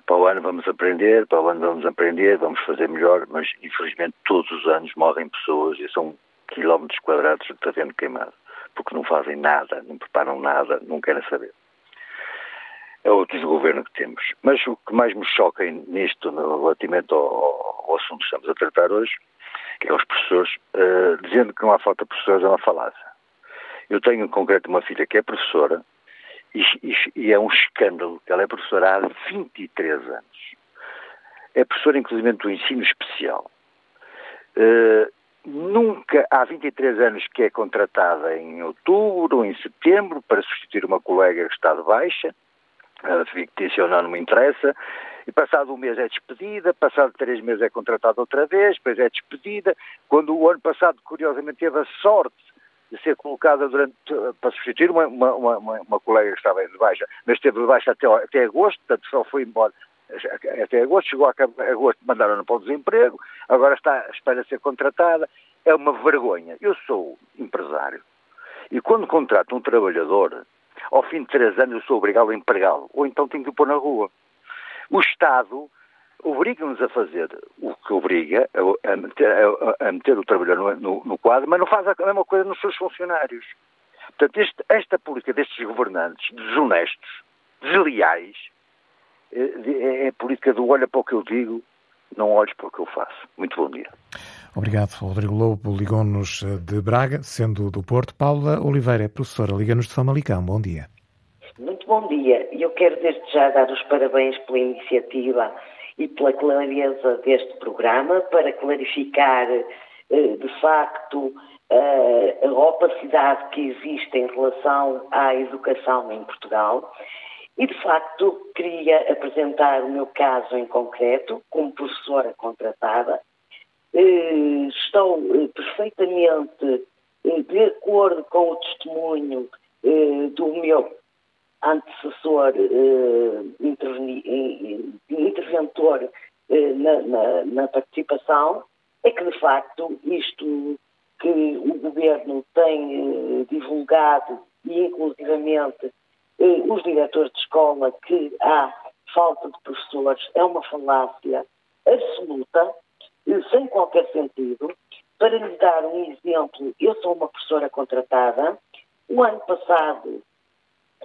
Para o ano vamos aprender, para o ano vamos aprender, vamos fazer melhor, mas infelizmente todos os anos morrem pessoas e são quilómetros quadrados de terreno queimado, porque não fazem nada, não preparam nada, não querem saber é o tipo de governo que temos. Mas o que mais me choca nisto, relativamente ao, ao, assunto que estamos a tratar hoje, que é os professores, uh, dizendo que não há falta de professores é uma falácia. Eu tenho em concreto uma filha que é professora e, e, e, é um escândalo que ela é professora há 23 anos. É professora, inclusive, do ensino especial. Uh, nunca, há 23 anos que é contratada em outubro ou em setembro para substituir uma colega que está de baixa, fictícia ou não, não me interessa. E passado um mês é despedida, passado três meses é contratada outra vez, depois é despedida. Quando o ano passado, curiosamente, teve a sorte de ser colocada durante, para substituir uma, uma, uma, uma colega que estava de baixa, mas esteve de baixa até, até agosto, portanto só foi embora até agosto, chegou a agosto, mandaram-no para o desemprego, agora está espera ser contratada. É uma vergonha. Eu sou empresário e quando contrato um trabalhador, ao fim de três anos eu sou obrigado a empregá-lo, ou então tenho que o pôr na rua. O Estado obriga-nos a fazer o que obriga, a, meter, a, meter, o trabalhador no, no, quadro, mas não faz a mesma coisa nos seus funcionários. Portanto, este, esta política destes governantes desonestos, desleais, é, é, é a política do olha para o que eu digo, não olhes para o que eu faço. Muito bom dia. Obrigado, Rodrigo Lobo. Ligou-nos eh, de Braga, sendo do Porto. Paula Oliveira é professora, liga-nos de Famalicão. Bom dia. Muito bom dia. Eu quero desde já dar os parabéns pela iniciativa e pela clareza deste programa para clarificar, eh, de facto, eh, a opacidade que existe em relação à educação em Portugal. E, de facto, queria apresentar o meu caso em concreto, como professora contratada, eh, estou eh, perfeitamente eh, de acordo com o testemunho do meu antecessor interventor na, na, na, participação, é que de facto isto que o governo tem divulgado e inclusivamente os diretores de escola que há falta de professores é uma falácia absoluta sem qualquer sentido. Para lhe dar um exemplo, eu sou uma professora contratada. O ano passado,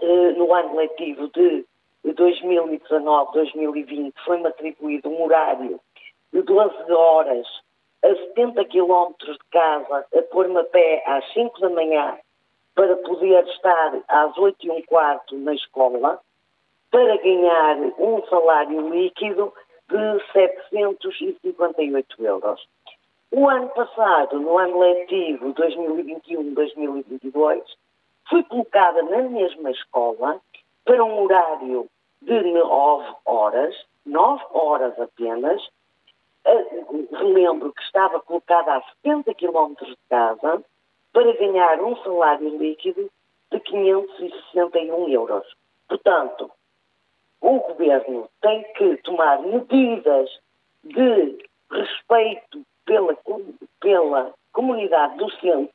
eh, no ano letivo de 2019-2020, foi-me atribuído um horário de 12 horas a 70 quilómetros de casa, a pôr-me a pé às 5 da manhã para poder estar às 8 e um quarto na escola, para ganhar um salário líquido de 758 euros. O ano passado, no ano letivo 2021-2022, fui colocada na mesma escola para um horário de 9 horas, 9 horas apenas. Relembro que estava colocada a 70 km de casa para ganhar um salário líquido de 561 euros. Portanto, o governo tem que tomar medidas de respeito pela, pela comunidade docente,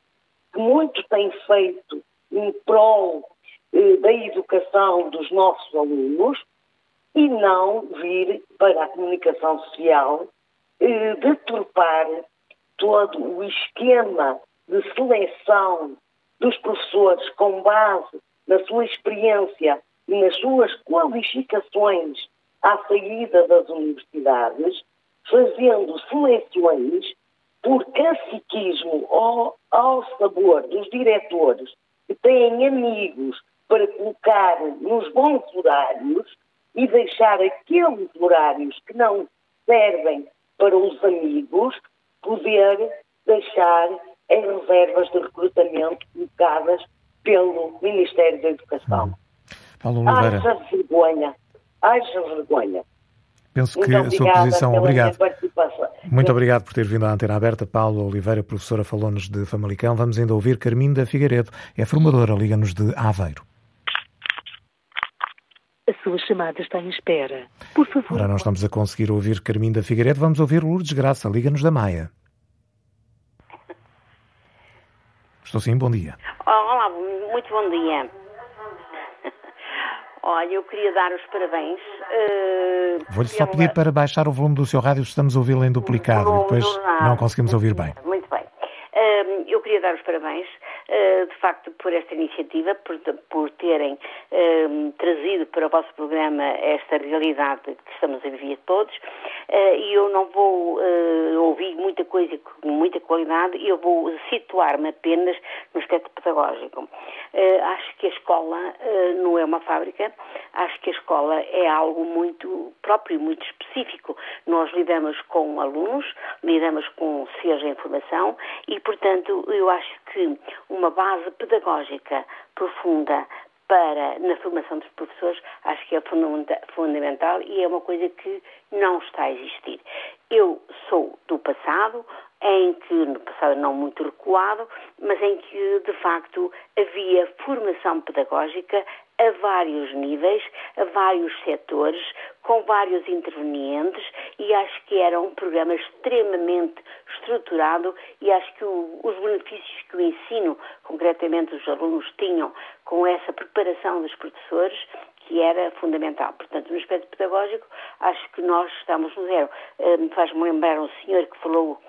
que muito tem feito em prol eh, da educação dos nossos alunos, e não vir para a comunicação social eh, deturpar todo o esquema de seleção dos professores com base na sua experiência e nas suas qualificações à saída das universidades, fazendo seleções por caciquismo ao, ao sabor dos diretores que têm amigos para colocar nos bons horários e deixar aqueles horários que não servem para os amigos poder deixar em reservas de recrutamento colocadas pelo Ministério da Educação. Paulo Oliveira. Haja vergonha. Haja vergonha. Penso que Muito a sua posição. Obrigado. Muito obrigado por ter vindo à antena aberta. Paulo Oliveira, professora, falou-nos de Famalicão. Vamos ainda ouvir Carminda Figueiredo, é formadora, liga-nos de Aveiro. A sua chamada está em espera. Por favor. Agora não estamos a conseguir ouvir Carminda Figueiredo. Vamos ouvir Lourdes Graça, liga-nos da Maia. Estou sim, bom dia. Olá, muito bom dia. Olha, eu queria dar os parabéns. Uh, Vou-lhe só pedir para baixar o volume do seu rádio, estamos a ouvi-lo em duplicado e depois não conseguimos ouvir bem. Muito bem. Uh, eu queria dar os parabéns, uh, de facto, por esta iniciativa, por, por terem trazido para o vosso programa esta realidade que estamos a viver todos. E eu não vou ouvir muita coisa com muita qualidade, eu vou situar-me apenas no aspecto pedagógico. Acho que a escola não é uma fábrica, acho que a escola é algo muito próprio, muito específico. Nós lidamos com alunos, lidamos com seres em formação e, portanto, eu acho que uma base pedagógica profunda para na formação dos professores acho que é fundamental e é uma coisa que não está a existir. Eu sou do passado, em que, no passado não muito recuado, mas em que, de facto, havia formação pedagógica a vários níveis, a vários setores, com vários intervenientes e acho que era um programa extremamente estruturado e acho que o, os benefícios que o ensino, concretamente os alunos, tinham com essa preparação dos professores, que era fundamental. Portanto, no aspecto pedagógico, acho que nós estamos no zero. Uh, Faz-me lembrar um senhor que falou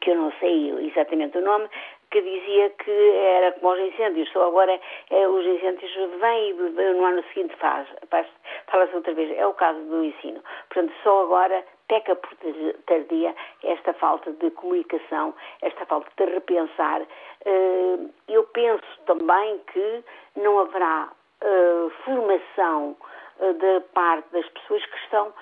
que eu não sei exatamente o nome, que dizia que era como os incêndios, só agora é, os incêndios vêm e no ano seguinte faz, fala-se outra vez. É o caso do ensino. Portanto, só agora peca por tardia esta falta de comunicação, esta falta de repensar. Eh, eu penso também que não haverá eh, formação eh, da parte das pessoas que estão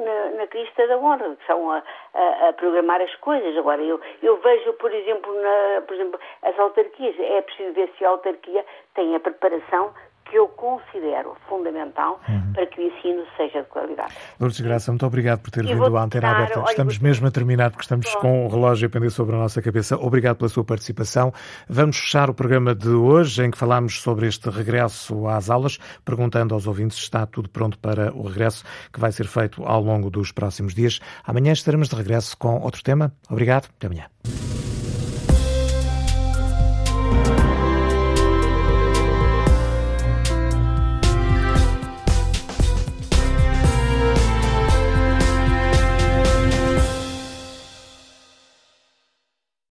na, na crista da onda, que são a, a, a, programar as coisas. Agora, eu, eu vejo, por exemplo, na, por exemplo, as autarquias, é preciso ver se a autarquia tem a preparação que eu considero fundamental uhum. para que o ensino seja de qualidade. Lourdes Graça, muito obrigado por ter vindo à antena aberta. Estamos mesmo a terminar, porque estamos Bom. com o relógio a pender sobre a nossa cabeça. Obrigado pela sua participação. Vamos fechar o programa de hoje, em que falamos sobre este regresso às aulas, perguntando aos ouvintes se está tudo pronto para o regresso que vai ser feito ao longo dos próximos dias. Amanhã estaremos de regresso com outro tema. Obrigado. Até amanhã.